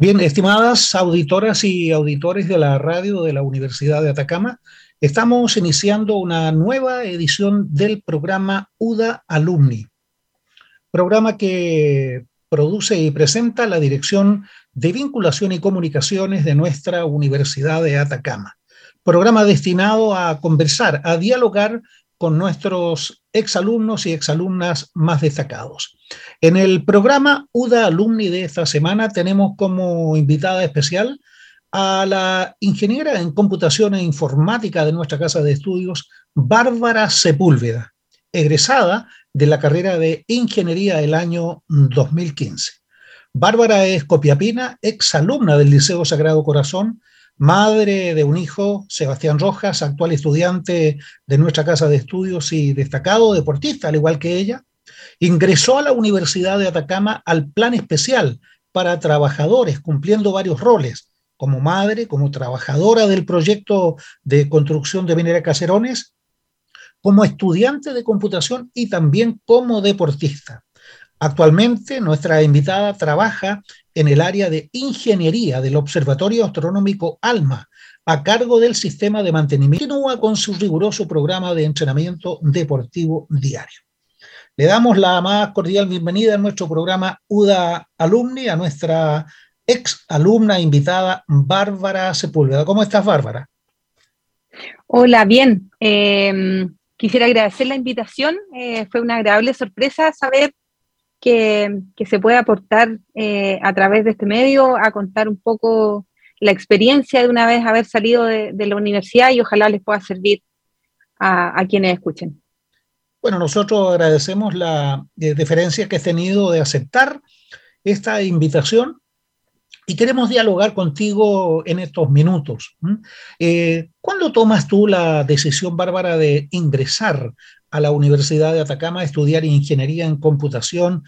Bien, estimadas auditoras y auditores de la radio de la Universidad de Atacama, estamos iniciando una nueva edición del programa UDA Alumni, programa que produce y presenta la Dirección de Vinculación y Comunicaciones de nuestra Universidad de Atacama. Programa destinado a conversar, a dialogar con nuestros exalumnos y exalumnas más destacados. En el programa UDA Alumni de esta semana tenemos como invitada especial a la ingeniera en computación e informática de nuestra casa de estudios, Bárbara Sepúlveda, egresada de la carrera de ingeniería el año 2015. Bárbara es copiapina, exalumna del Liceo Sagrado Corazón, madre de un hijo, Sebastián Rojas, actual estudiante de nuestra casa de estudios y destacado deportista, al igual que ella, ingresó a la Universidad de Atacama al plan especial para trabajadores, cumpliendo varios roles, como madre, como trabajadora del proyecto de construcción de minera Caserones, como estudiante de computación y también como deportista. Actualmente nuestra invitada trabaja en el área de ingeniería del Observatorio Astronómico ALMA, a cargo del sistema de mantenimiento, continúa con su riguroso programa de entrenamiento deportivo diario. Le damos la más cordial bienvenida a nuestro programa UDA Alumni, a nuestra ex alumna invitada Bárbara Sepúlveda. ¿Cómo estás, Bárbara? Hola, bien. Eh, quisiera agradecer la invitación. Eh, fue una agradable sorpresa saber que, se puede aportar eh, a través de este medio a contar un poco la experiencia de una vez haber salido de, la universidad y ojalá les pueda servir a, quienes escuchen. Bueno, nosotros agradecemos la eh, deferencia que has tenido de aceptar esta invitación y queremos dialogar contigo en estos minutos. Eh, ¿Cuándo tomas tú la decisión, Bárbara, de ingresar a la Universidad de Atacama a estudiar ingeniería en computación.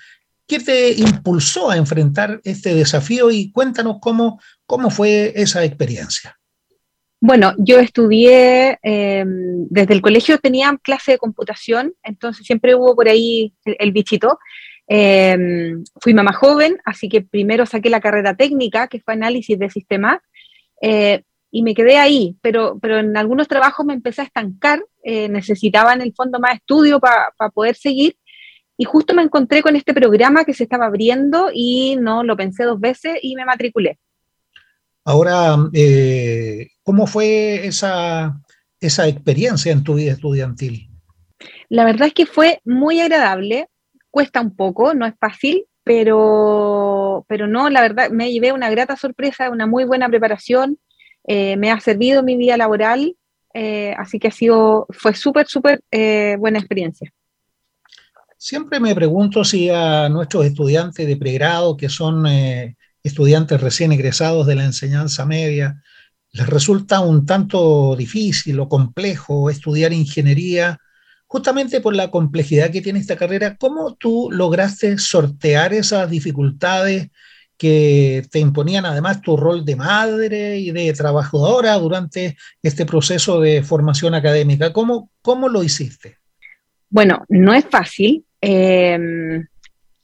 ¿Qué te impulsó a enfrentar este desafío y cuéntanos cómo, cómo fue esa experiencia? Bueno, yo estudié, em, desde el colegio tenía clase de computación, entonces siempre hubo por ahí el, bichito. Em, fui mamá joven, así que primero saqué la carrera técnica, que fue análisis de sistemas, eh, y me quedé ahí, pero, pero en algunos trabajos me empecé a estancar, eh, necesitaba en el fondo más estudio para poder seguir, y justo me encontré con este programa que se estaba abriendo y no lo pensé dos veces y me matriculé. Ahora, eh, ¿cómo fue esa, esa experiencia en tu vida estudiantil? La verdad es que fue muy agradable, cuesta un poco, no es fácil, pero, pero no, la verdad me llevé una grata sorpresa, una muy buena preparación, eh, me ha servido mi vida laboral, eh, así que ha sido, fue súper, súper eh, buena experiencia. Siempre me pregunto si a nuestros estudiantes de pregrado, que son estudiantes recién egresados de la enseñanza media, les resulta un tanto difícil o complejo estudiar ingeniería, justamente por la complejidad que tiene esta carrera. ¿Cómo tú lograste sortear esas dificultades que te imponían además tu rol de madre y de trabajadora durante este proceso de formación académica. ¿Cómo, cómo lo hiciste? Bueno, no es fácil. Em,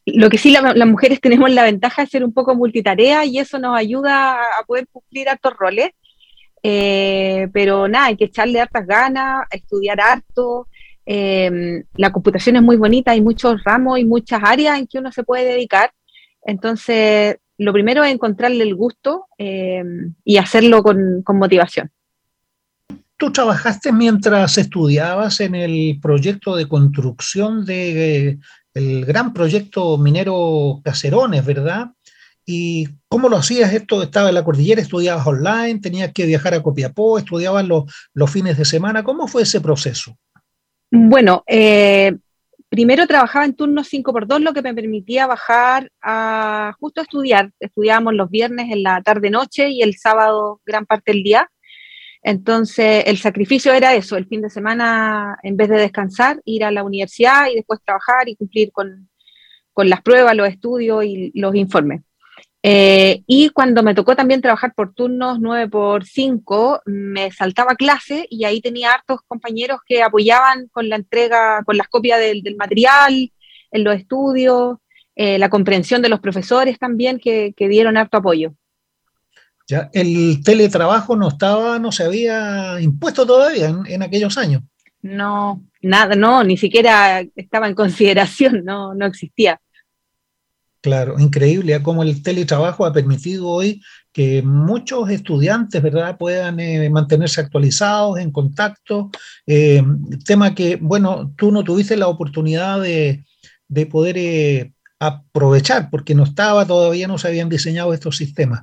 lo que sí las mujeres tenemos la ventaja de ser un poco multitarea y eso nos ayuda a poder cumplir hartos roles. Eh, pero nada, hay que echarle hartas ganas, estudiar harto. Em, la computación es muy bonita, hay muchos ramos y muchas áreas en que uno se puede dedicar. Entonces, lo primero es encontrarle el gusto eh, y hacerlo con, motivación. Tú trabajaste mientras estudiabas en el proyecto de construcción del el gran proyecto minero Caserones, ¿verdad? ¿Y cómo lo hacías esto? ¿Estaba en la cordillera, estudiabas online, tenías que viajar a Copiapó, estudiabas los, los fines de semana? ¿Cómo fue ese proceso? Bueno, eh, primero trabajaba en turnos 5 por 2 lo que me permitía bajar a justo a estudiar. Estudiábamos los viernes en la tarde-noche y el sábado gran parte del día. Entonces, el sacrificio era eso, el fin de semana, en vez de descansar, ir a la universidad y después trabajar y cumplir con, con las pruebas, los estudios y los informes. Eh, y cuando me tocó también trabajar por turnos 9 por 5, me saltaba clase y ahí tenía hartos compañeros que apoyaban con la entrega, con las copias del, material, en los estudios, eh, la comprensión de los profesores también que, dieron harto apoyo. Ya, el teletrabajo no estaba, no se había impuesto todavía en, aquellos años. No, nada, no, ni siquiera estaba en consideración, no, no existía. Claro, increíble ¿eh? cómo el teletrabajo ha permitido hoy que muchos estudiantes, ¿verdad?, puedan eh, mantenerse actualizados, en contacto. Eh, tema que, bueno, tú no tuviste la oportunidad de, de poder aprovechar porque no estaba, todavía no se habían diseñado estos sistemas.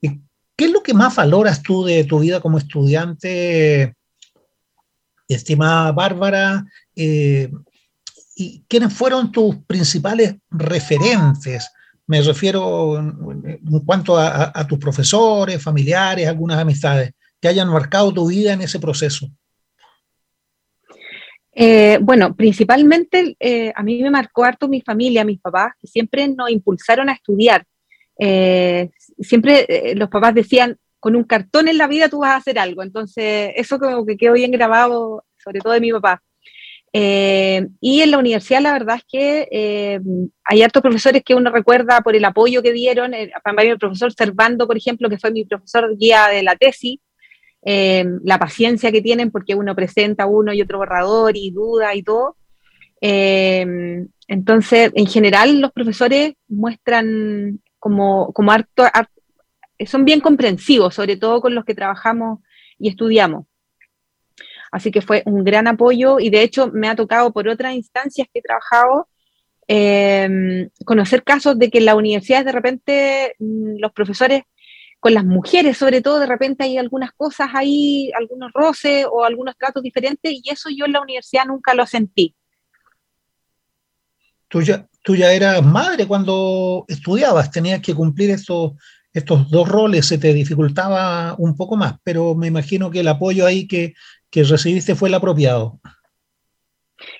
¿Qué es lo que más valoras tú de tu vida como estudiante, estimada Bárbara? Eh, ¿Y quiénes fueron tus principales referentes? Me refiero en, cuanto a, tus profesores, familiares, algunas amistades que hayan marcado tu vida en ese proceso. Eh, bueno, principalmente eh, a mí me marcó harto mi familia, mis papás, que siempre nos impulsaron a estudiar siempre eh, los papás decían, con un cartón en la vida tú vas a hacer algo. Entonces, eso como que quedó bien grabado, sobre todo de mi papá. Eh, y en la universidad la verdad es que eh, hay hartos profesores que uno recuerda por el apoyo que dieron, el, el profesor Servando, por ejemplo, que fue mi profesor guía de la tesis, la paciencia que tienen porque uno presenta uno y otro borrador y duda y todo. entonces, en general, los profesores muestran como, como harto, son bien comprensivos, sobre todo con los que trabajamos y estudiamos. Así que fue un gran apoyo y de hecho me ha tocado por otras instancias que he trabajado em, conocer casos de que en la universidad de repente mm, los profesores con las mujeres sobre todo de repente hay algunas cosas ahí, algunos roces o algunos tratos diferentes y eso yo en la universidad nunca lo sentí. Tú ya, tú ya eras madre cuando estudiabas, tenías que cumplir estos, estos dos roles, se te dificultaba un poco más, pero me imagino que el apoyo ahí que, recibiste fue el apropiado.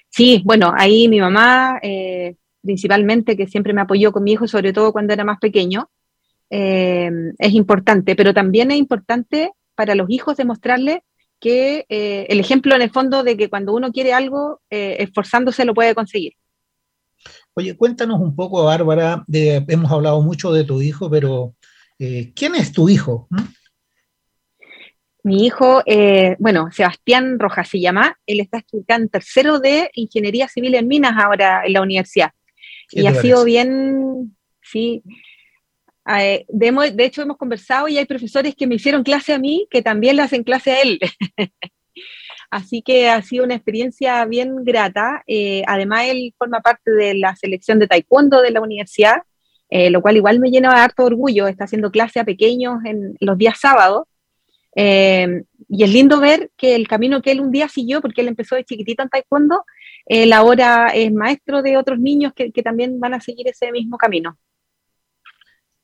Sí, bueno, ahí mi mamá, eh, principalmente, que siempre me apoyó con mi hijo, sobre todo cuando era más pequeño, eh, es importante, pero también es importante para los hijos demostrarles que eh, el ejemplo en el fondo de que cuando uno quiere algo, esforzándose lo puede conseguir. Oye, cuéntanos un poco, Bárbara, hemos hablado mucho de tu hijo, pero ¿quién es tu hijo? ¿Mm? Mi hijo, eh, bueno, Sebastián Rojas se llama, él está estudiando tercero de Ingeniería Civil en Minas ahora en la universidad. Y ha sido bien, sí, eh, de, de, hecho hemos conversado y hay profesores que me hicieron clase a mí que también le hacen clase a él. Así que ha sido una experiencia bien grata. Eh, además, él forma parte de la selección de taekwondo de la universidad, lo cual igual me llena de harto orgullo. Está haciendo clase a pequeños en los días sábados. Eh, y es lindo ver que el camino que él un día siguió, porque él empezó de chiquitito en taekwondo, él ahora es maestro de otros niños que, también van a seguir ese mismo camino.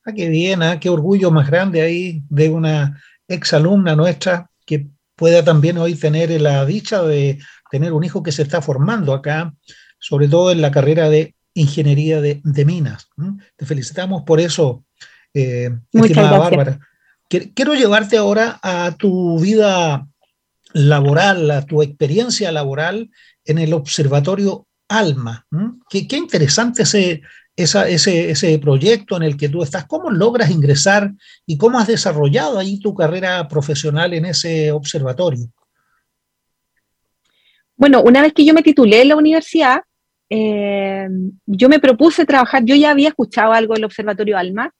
Ah, qué bien, ah, qué orgullo más grande ahí de una exalumna nuestra que pueda también hoy tener la dicha de tener un hijo que se está formando acá, sobre todo en la carrera de ingeniería de, minas. Te felicitamos por eso, eh, estimada Bárbara. Quiero llevarte ahora a tu vida laboral, a tu experiencia laboral en el Observatorio Alma. Qué, interesante ese, ese, ese proyecto en el que tú estás, ¿cómo logras ingresar y cómo has desarrollado ahí tu carrera profesional en ese observatorio? Bueno, una vez que yo me titulé en la universidad, eh, yo me propuse trabajar, yo ya había escuchado algo del Observatorio Alma,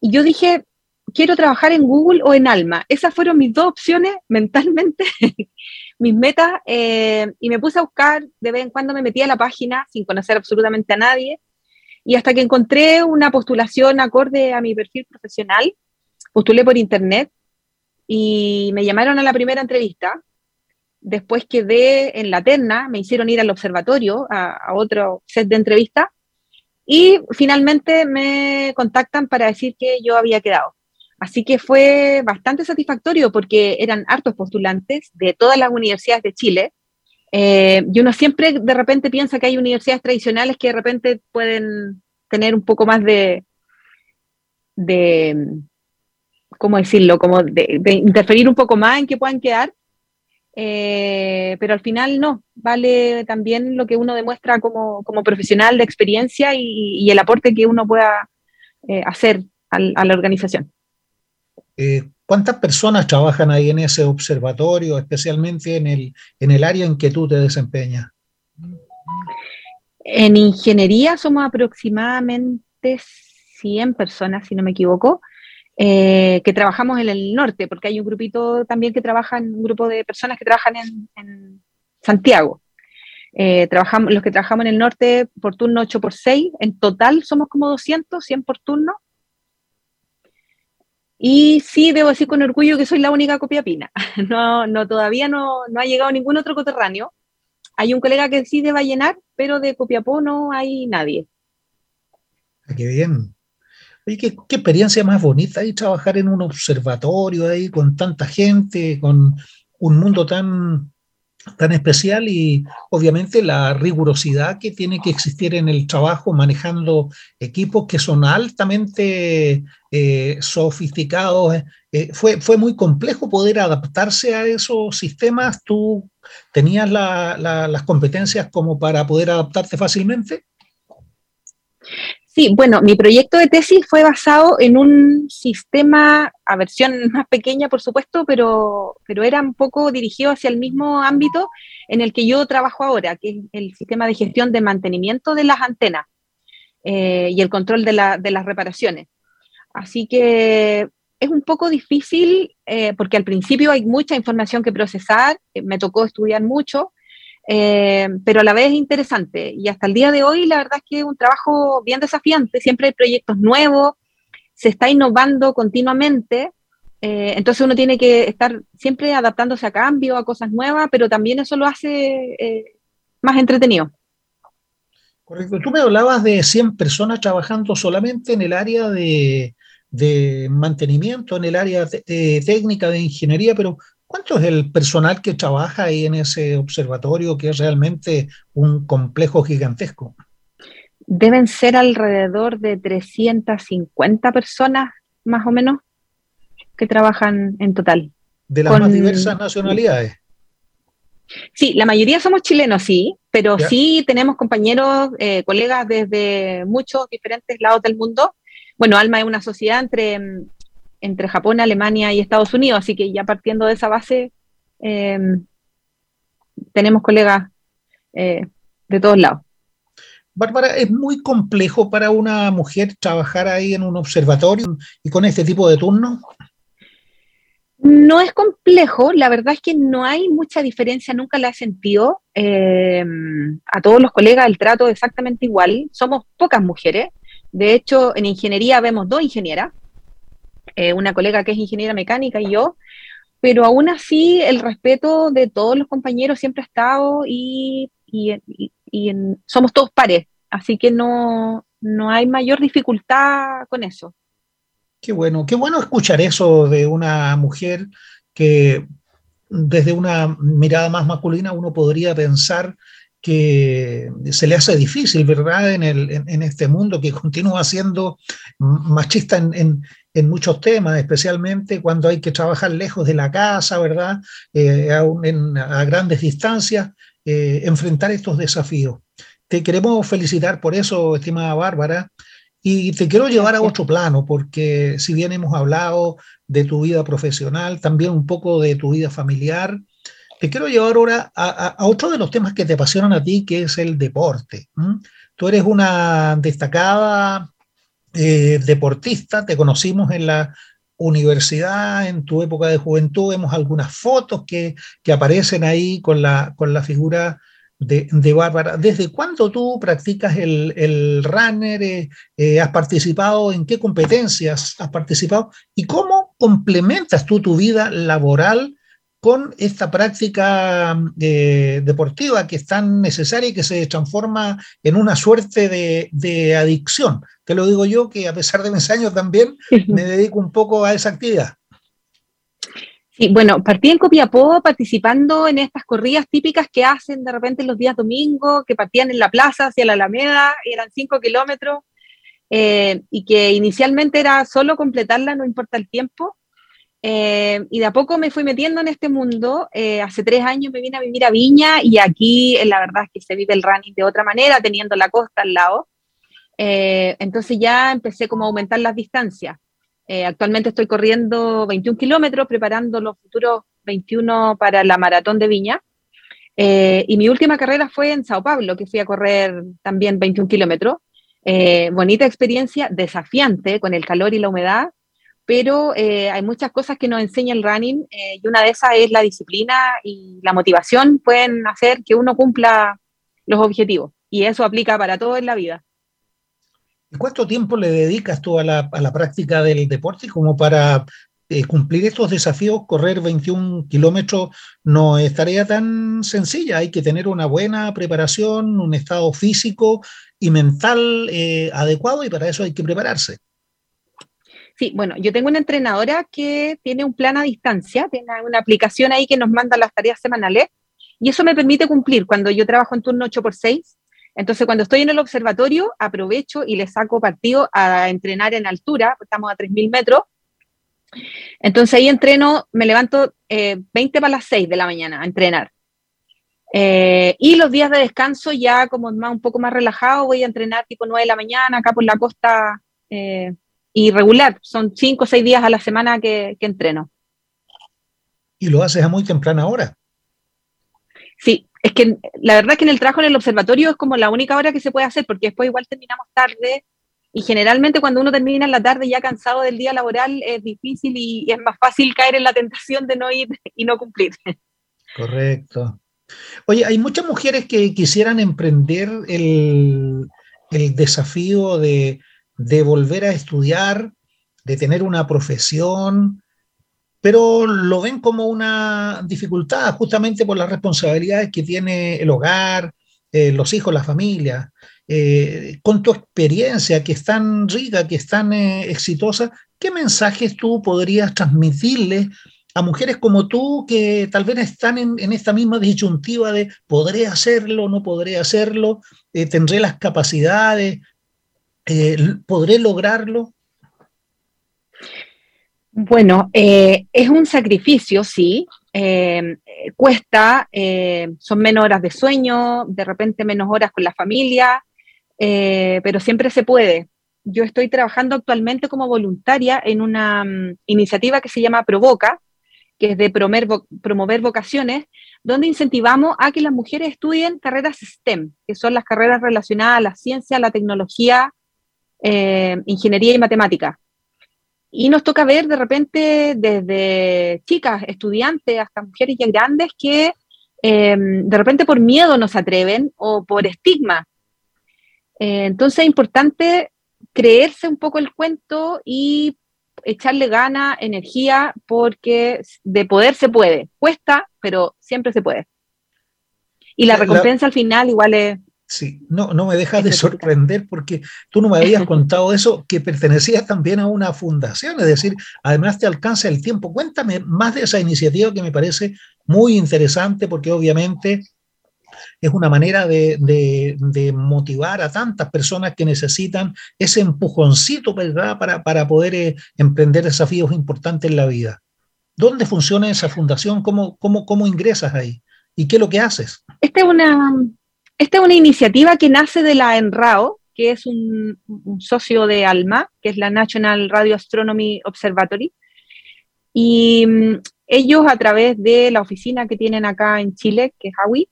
y yo dije, quiero trabajar en Google o en Alma. Esas fueron mis dos opciones mentalmente, mis metas, eh, y me puse a buscar, de vez en cuando me metía a la página sin conocer absolutamente a nadie, y hasta que encontré una postulación acorde a mi perfil profesional, postulé por internet y me llamaron a la primera entrevista. Después quedé en la terna, me hicieron ir al observatorio a, otro set de entrevista y finalmente me contactan para decir que yo había quedado. Así que fue bastante satisfactorio porque eran hartos postulantes de todas las universidades de Chile eh, y uno siempre de repente piensa que hay universidades tradicionales que de repente pueden tener un poco más de, de ¿cómo decirlo? Como de, interferir un poco más en que puedan quedar. Eh, pero al final no, vale también lo que uno demuestra como, profesional de experiencia y, el aporte que uno pueda eh, hacer a la organización. ¿Cuántas personas trabajan ahí en ese observatorio, especialmente en el, en el área en que tú te desempeñas? En ingeniería somos aproximadamente 100 personas, si no me equivoco, eh, que trabajamos en el norte, porque hay un grupito también que trabaja, un grupo de personas que trabajan en, Santiago. Eh, trabajamos, los que trabajamos en el norte por turno 8 por 6, en total somos como 200, 100 por turno, y sí, debo decir con orgullo que soy la única copiapina. No, no, todavía no, no ha llegado ningún otro coterráneo. Hay un colega que sí va a llenar, pero de Copiapó no hay nadie. Ah, qué bien. Oye, qué, qué, experiencia más bonita ahí trabajar en un observatorio ahí con tanta gente, con un mundo tan tan especial y obviamente la rigurosidad que tiene que existir en el trabajo manejando equipos que son altamente eh, sofisticados. Eh, fue, fue muy complejo poder adaptarse a esos sistemas. ¿Tú tenías las competencias como para poder adaptarte fácilmente? Sí, bueno, mi proyecto de tesis fue basado en un sistema, a versión más pequeña, por supuesto, pero, pero era un poco dirigido hacia el mismo ámbito en el que yo trabajo ahora, que es el sistema de gestión de mantenimiento de las antenas eh, y el control de, las reparaciones. Así que es un poco difícil eh, porque al principio hay mucha información que procesar, eh, me tocó estudiar mucho, eh, pero a la vez interesante. Y hasta el día de hoy, la verdad es que es un trabajo bien desafiante, siempre hay proyectos nuevos, se está innovando continuamente, eh, entonces uno tiene que estar siempre adaptándose a cambios, a cosas nuevas, pero también eso lo hace eh, más entretenido. Correcto. Tú me hablabas de 100 personas trabajando solamente en el área de mantenimiento, en el área técnica de ingeniería, pero ¿Cuánto es el personal que trabaja ahí en ese observatorio que es realmente un complejo gigantesco? Deben ser alrededor de 350 personas, más o menos, que trabajan en total. ¿De las más diversas nacionalidades? Sí, la mayoría somos chilenos, sí, pero sí tenemos compañeros, eh, colegas desde muchos diferentes lados del mundo. Bueno, Alma es una sociedad entre entre Japón, Alemania y Estados Unidos, así que ya partiendo de esa base, em, tenemos colegas eh, de todos lados. Bárbara, ¿es muy complejo para una mujer trabajar ahí en un observatorio y con este tipo de turnos? No es complejo, la verdad es que no hay mucha diferencia, nunca la he sentido. Em, a todos los colegas el trato es exactamente igual, somos pocas mujeres. De hecho, en ingeniería vemos dos ingenieras, eh, una colega que es ingeniera mecánica y yo, pero aún así el respeto de todos los compañeros siempre ha estado y, somos todos pares, así que no, no hay mayor dificultad con eso. Qué bueno, qué bueno escuchar eso de una mujer que desde una mirada más masculina uno podría pensar que se le hace difícil, ¿verdad?, en, el, en, este mundo que continúa siendo machista en, muchos temas, especialmente cuando hay que trabajar lejos de la casa, ¿verdad?, eh, a, grandes distancias, eh, enfrentar estos desafíos. Te queremos felicitar por eso, estimada Bárbara, y te quiero llevar a otro plano, porque si bien hemos hablado de tu vida profesional, también un poco de tu vida familiar, te quiero llevar ahora a, otro de los temas que te apasionan a ti, que es el deporte. Tú eres una destacada eh, deportista, te conocimos en la universidad, en tu época de juventud, vemos algunas fotos que, aparecen ahí con la, con la figura de, Bárbara. ¿Desde cuándo tú practicas el, runner? Eh, eh, ¿Has participado? ¿En qué competencias has participado? ¿Y cómo complementas tú tu vida laboral con esta práctica eh, deportiva que es tan necesaria y que se transforma en una suerte de, adicción. Te lo digo yo, que a pesar de mis años también me dedico un poco a esa actividad. Sí, bueno, partí en Copiapó participando en estas corridas típicas que hacen de repente los días domingos, que partían en la plaza hacia la Alameda, eran cinco kilómetros, eh, y que inicialmente era solo completarla, no importa el tiempo, eh, y de a poco me fui metiendo en este mundo. Eh, hace tres años me vine a vivir a Viña y aquí eh, la verdad es que se vive el running de otra manera, teniendo la costa al lado. entonces ya empecé como a aumentar las distancias. Eh, actualmente estoy corriendo 21 kilómetros, preparando los futuros 21 para la maratón de Viña. Eh, y mi última carrera fue en Sao Paulo, que fui a correr también 21 kilómetros. Eh, bonita experiencia, desafiante con el calor y la humedad, pero hay muchas cosas que nos enseña el running y una de esas es la disciplina y la motivación pueden hacer que uno cumpla los objetivos y eso aplica para todo en la vida. ¿Y cuánto tiempo le dedicas tú a la, práctica del deporte como para eh, cumplir estos desafíos? Correr 21 kilómetros no es tarea tan sencilla, hay que tener una buena preparación, un estado físico y mental eh, adecuado y para eso hay que prepararse. Sí, bueno, yo tengo una entrenadora que tiene un plan a distancia, tiene una aplicación ahí que nos manda las tareas semanales y eso me permite cumplir. Cuando yo trabajo en turno 8x6, entonces, cuando estoy en el observatorio, aprovecho y le saco partido a entrenar en altura, estamos a 3.000 metros. Entonces ahí entreno, me levanto 20 eh, para las 6 de la mañana a entrenar. Eh, y los días de descanso ya como más, un poco más relajado, voy a entrenar tipo 9 de la mañana acá por la costa eh, irregular. Son 5 o 6 días a la semana que, que entreno. ¿Y lo haces a muy temprana hora? Sí, es que la verdad es que en el trabajo en el observatorio es como la única hora que se puede hacer, porque después igual terminamos tarde y generalmente cuando uno termina en la tarde ya cansado del día laboral es difícil y, es más fácil caer en la tentación de no ir y no cumplir. Correcto. Oye, hay muchas mujeres que quisieran emprender el, desafío de, de volver a estudiar, de tener una profesión, pero lo ven como una dificultad justamente por las responsabilidades que tiene el hogar, eh, los hijos, la familia. Eh, con tu experiencia que es tan rica, que es tan eh, exitosa, ¿qué mensajes tú podrías transmitirle a mujeres como tú que tal vez están en esta misma disyuntiva de podré hacerlo, no podré hacerlo, tendré las capacidades, podré lograrlo? Bueno, eh, es un sacrificio, sí. Eh, cuesta, eh, son menos horas de sueño, de repente menos horas con la familia, pero siempre se puede. Yo estoy trabajando actualmente como voluntaria en una mm, iniciativa que se llama Provoca, que es de promover, promover vocaciones, donde incentivamos a que las mujeres estudien carreras STEM, que son las carreras relacionadas a la ciencia, la tecnología, ingeniería y matemática. Y nos toca ver de repente desde chicas, estudiantes, hasta mujeres ya grandes que em, de repente por miedo no se atreven o por estigma. Eh, entonces es importante creerse un poco el cuento y echarle gana, energía, porque de poder se puede. Cuesta, pero siempre se puede. Y la recompensa al final igual es, Sí, no, no me dejas de sorprender porque tú no me habías contado eso, que pertenecías también a una fundación, es decir, además te alcanza el tiempo. Cuéntame más de esa iniciativa que me parece muy interesante porque obviamente es una manera de, motivar a tantas personas que necesitan ese empujoncito ¿verdad? Para, para poder eh, emprender desafíos importantes en la vida. ¿Dónde funciona esa fundación? ¿Cómo, cómo, cómo ingresas ahí? ¿Y qué es lo que haces? Esta es una, esta es una iniciativa que nace de la ENRAO, que es un, socio de ALMA, que es la National Radio Astronomy Observatory. Y mm, ellos, a través de la oficina que tienen acá en Chile, que es AWI,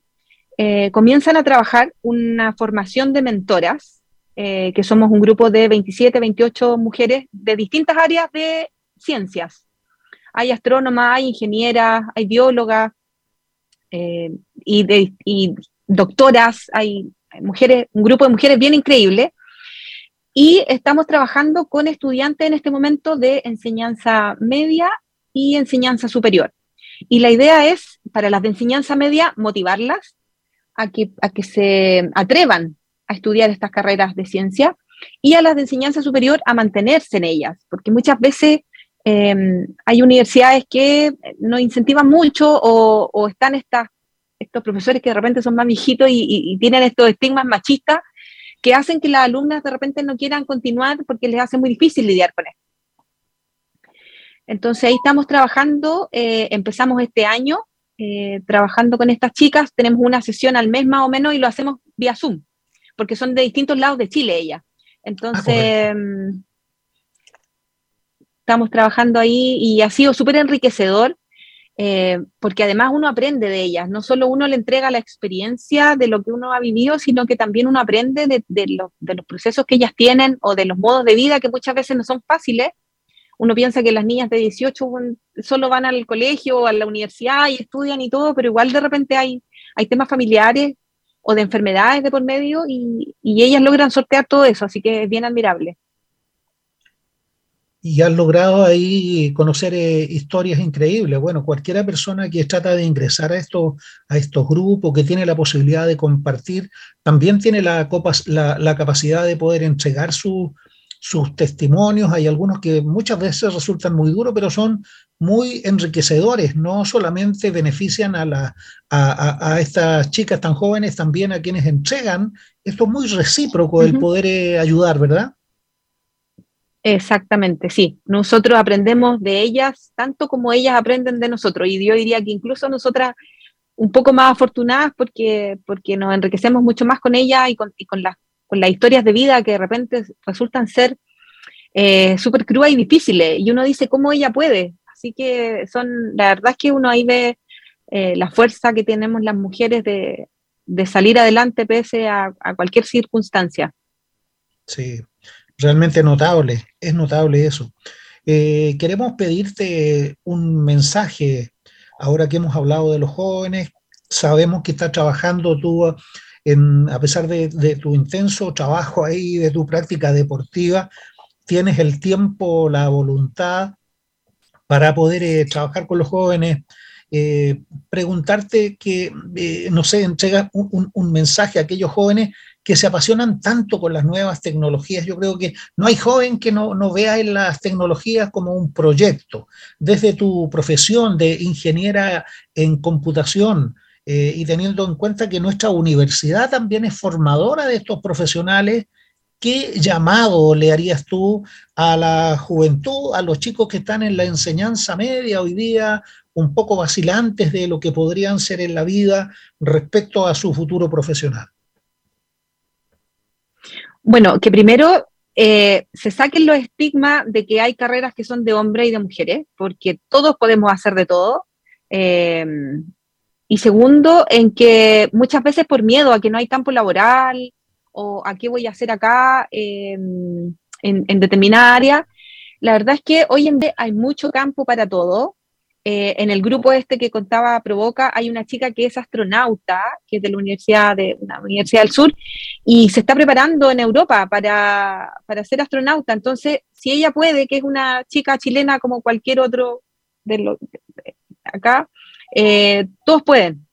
eh, comienzan a trabajar una formación de mentoras, eh, que somos un grupo de 27, 28 mujeres de distintas áreas de ciencias. Hay astrónomas, hay ingenieras, hay biólogas, eh, y, y, doctoras, hay, mujeres, un grupo de mujeres bien increíble. Y estamos trabajando con estudiantes en este momento de enseñanza media y enseñanza superior. Y la idea es, para las de enseñanza media, motivarlas a que, a que se atrevan a estudiar estas carreras de ciencia y a las de enseñanza superior a mantenerse en ellas, porque muchas veces em, hay universidades que no incentivan mucho o, o están estas estos profesores que de repente son más viejitos y, tienen estos estigmas machistas que hacen que las alumnas de repente no quieran continuar porque les hace muy difícil lidiar con esto. Entonces ahí estamos trabajando, eh, empezamos este año eh, trabajando con estas chicas, tenemos una sesión al mes más o menos y lo hacemos vía Zoom, porque son de distintos lados de Chile ellas. Entonces, ah, estamos trabajando ahí y ha sido súper enriquecedor eh, porque además uno aprende de ellas, no solo uno le entrega la experiencia de lo que uno ha vivido, sino que también uno aprende de, los, procesos que ellas tienen o de los modos de vida que muchas veces no son fáciles. Uno piensa que las niñas de 18 solo van al colegio o a la universidad y estudian y todo, pero igual de repente hay, temas familiares o de enfermedades de por medio y, y ellas logran sortear todo eso, así que es bien admirable y has logrado ahí conocer eh, historias increíbles. Bueno, cualquiera persona que trata de ingresar a estos, a estos grupos, que tiene la posibilidad de compartir, también tiene la, la, capacidad de poder entregar sus testimonios. Hay algunos que muchas veces resultan muy duros, pero son muy enriquecedores. No solamente benefician a, la, a, a, estas chicas tan jóvenes, también a quienes entregan. Esto es muy recíproco, el poder eh, ayudar, ¿verdad? Exactamente, sí. Nosotros aprendemos de ellas tanto como ellas aprenden de nosotros. Y yo diría que incluso nosotras un poco más afortunadas porque, porque nos enriquecemos mucho más con ellas y con, con, con las historias de vida que de repente resultan ser eh, súper crudas y difíciles. Y uno dice, ¿cómo ella puede? Así que son, la verdad es que uno ahí ve eh, la fuerza que tenemos las mujeres de, de salir adelante pese a, a cualquier circunstancia. Sí, realmente notable, es notable eso. Eh, queremos pedirte un mensaje, ahora que hemos hablado de los jóvenes, sabemos que estás trabajando tú, en, a pesar de, tu intenso trabajo ahí, de tu práctica deportiva, tienes el tiempo, la voluntad para poder eh, trabajar con los jóvenes. Eh, preguntarte que, no sé, entrega un mensaje a aquellos jóvenes que se apasionan tanto con las nuevas tecnologías. Yo creo que no hay joven que no, vea en las tecnologías como un proyecto. Desde tu profesión de ingeniera en computación eh, y teniendo en cuenta que nuestra universidad también es formadora de estos profesionales, ¿qué llamado le harías tú a la juventud, a los chicos que están en la enseñanza media hoy día, un poco vacilantes de lo que podrían ser en la vida respecto a su futuro profesional? Bueno, que primero eh, se saquen los estigmas de que hay carreras que son de hombres y de mujeres, porque todos podemos hacer de todo. Eh, y segundo, en que muchas veces por miedo a que no hay campo laboral o a qué voy a hacer acá eh, en, en, determinada área, la verdad es que hoy en día hay mucho campo para todo. Eh, en el grupo este que contaba Provoca hay una chica que es astronauta, que es de la Universidad, de una Universidad del Sur, y se está preparando en Europa para, para ser astronauta. Entonces, si ella puede, que es una chica chilena como cualquier otro de, lo, acá, eh, todos pueden.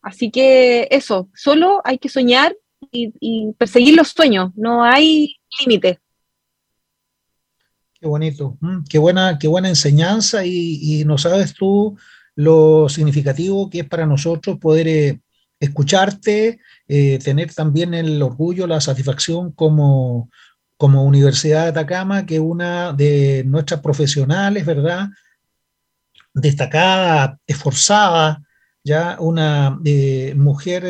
Así que eso, solo hay que soñar y, y perseguir los sueños, no hay límites. Qué bonito, mm, qué buena, qué buena enseñanza y, no sabes tú lo significativo que es para nosotros poder eh, escucharte, eh, tener también el orgullo, la satisfacción como, como Universidad de Atacama, que una de nuestras profesionales, ¿verdad? Destacada, esforzada, ya una eh, mujer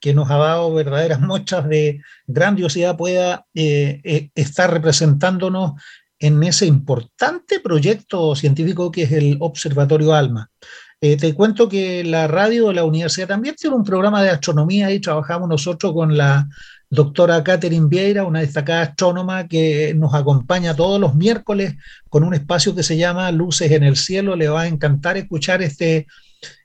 que nos ha dado verdaderas muestras de grandiosidad pueda estar representándonos en ese importante proyecto científico que es el Observatorio ALMA. Eh, te cuento que la radio de la universidad también tiene un programa de astronomía y trabajamos nosotros con la doctora Catherine Vieira, una destacada astrónoma que nos acompaña todos los miércoles con un espacio que se llama Luces en el Cielo. Le va a encantar escuchar este,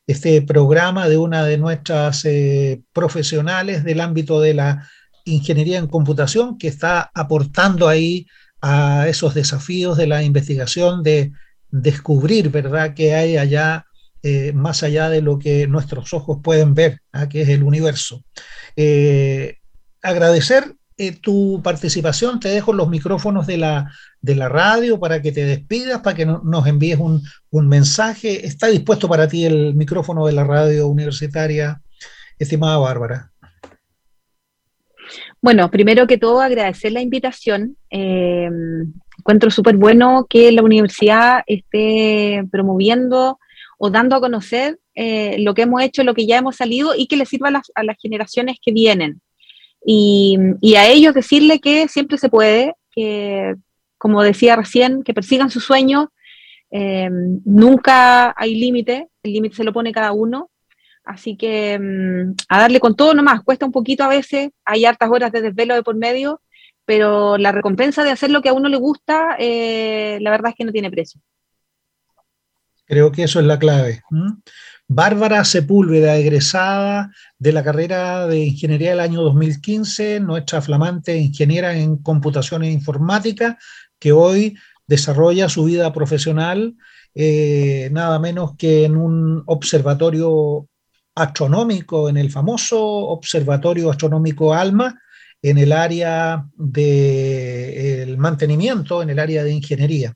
este programa de una de nuestras eh, profesionales del ámbito de la ingeniería en computación que está aportando ahí a esos desafíos de la investigación, de descubrir, ¿verdad?, que hay allá, eh, más allá de lo que nuestros ojos pueden ver, ¿ah? que es el universo. Eh, agradecer eh, tu participación, te dejo los micrófonos de la, de la radio para que te despidas, para que nos envíes un, un mensaje. Está dispuesto para ti el micrófono de la radio universitaria, estimada Bárbara. Bueno, primero que todo agradecer la invitación. Eh, encuentro súper bueno que la universidad esté promoviendo o dando a conocer eh, lo que hemos hecho, lo que ya hemos salido y que le sirva a las, generaciones que vienen. Y, a ellos decirle que siempre se puede, que, como decía recién, que persigan sus sueños. Eh, nunca hay límite, el límite se lo pone cada uno. Así que mm, a darle con todo nomás, cuesta un poquito a veces, hay hartas horas de desvelo de por medio, pero la recompensa de hacer lo que a uno le gusta, eh, la verdad es que no tiene precio. Creo que eso es la clave. Bárbara Sepúlveda, egresada de la carrera de Ingeniería del año 2015, nuestra flamante ingeniera en computación e informática, que hoy desarrolla su vida profesional eh, nada menos que en un observatorio astronómico, en el famoso Observatorio Astronómico ALMA, en el área del mantenimiento, en el área de ingeniería.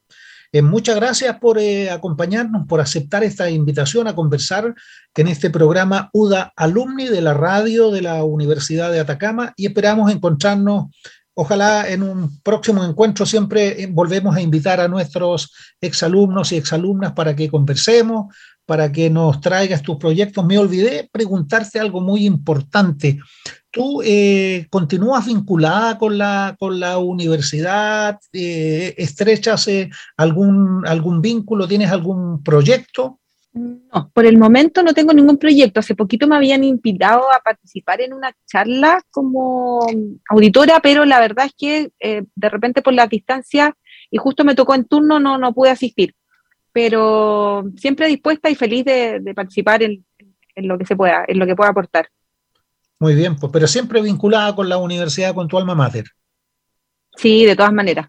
Eh, muchas gracias por eh, acompañarnos, por aceptar esta invitación a conversar en este programa UDA Alumni de la radio de la Universidad de Atacama y esperamos encontrarnos, ojalá en un próximo encuentro siempre eh, volvemos a invitar a nuestros exalumnos y exalumnas para que conversemos, para que nos traigas tus proyectos. Me olvidé preguntarte algo muy importante. ¿Tú eh, continúas vinculada con la, con la universidad? Eh, ¿Estrechas eh, algún, algún vínculo? ¿Tienes algún proyecto? No, por el momento no tengo ningún proyecto. Hace poquito me habían invitado a participar en una charla como auditora, pero la verdad es que de repente por la distancia y justo me tocó en turno, no, no pude asistir pero siempre dispuesta y feliz de, participar en, lo que se pueda, en lo que pueda aportar. Muy bien, pues, pero siempre vinculada con la universidad, con tu alma mater. Sí, de todas maneras.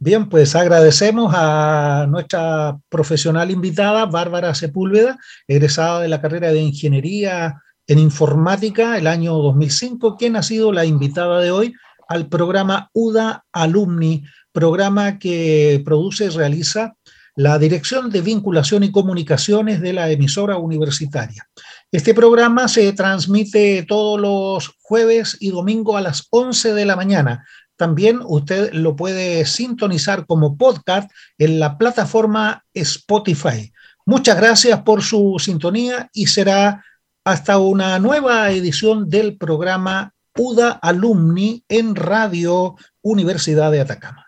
Bien, pues agradecemos a nuestra profesional invitada, Bárbara Sepúlveda, egresada de la carrera de Ingeniería en Informática el año 2005, quien ha sido la invitada de hoy al programa UDA Alumni, programa que produce y realiza la Dirección de Vinculación y Comunicaciones de la emisora universitaria. Este programa se transmite todos los jueves y domingo a las 11 de la mañana. También usted lo puede sintonizar como podcast en la plataforma Spotify. Muchas gracias por su sintonía y será hasta una nueva edición del programa UDA Alumni en Radio Universidad de Atacama.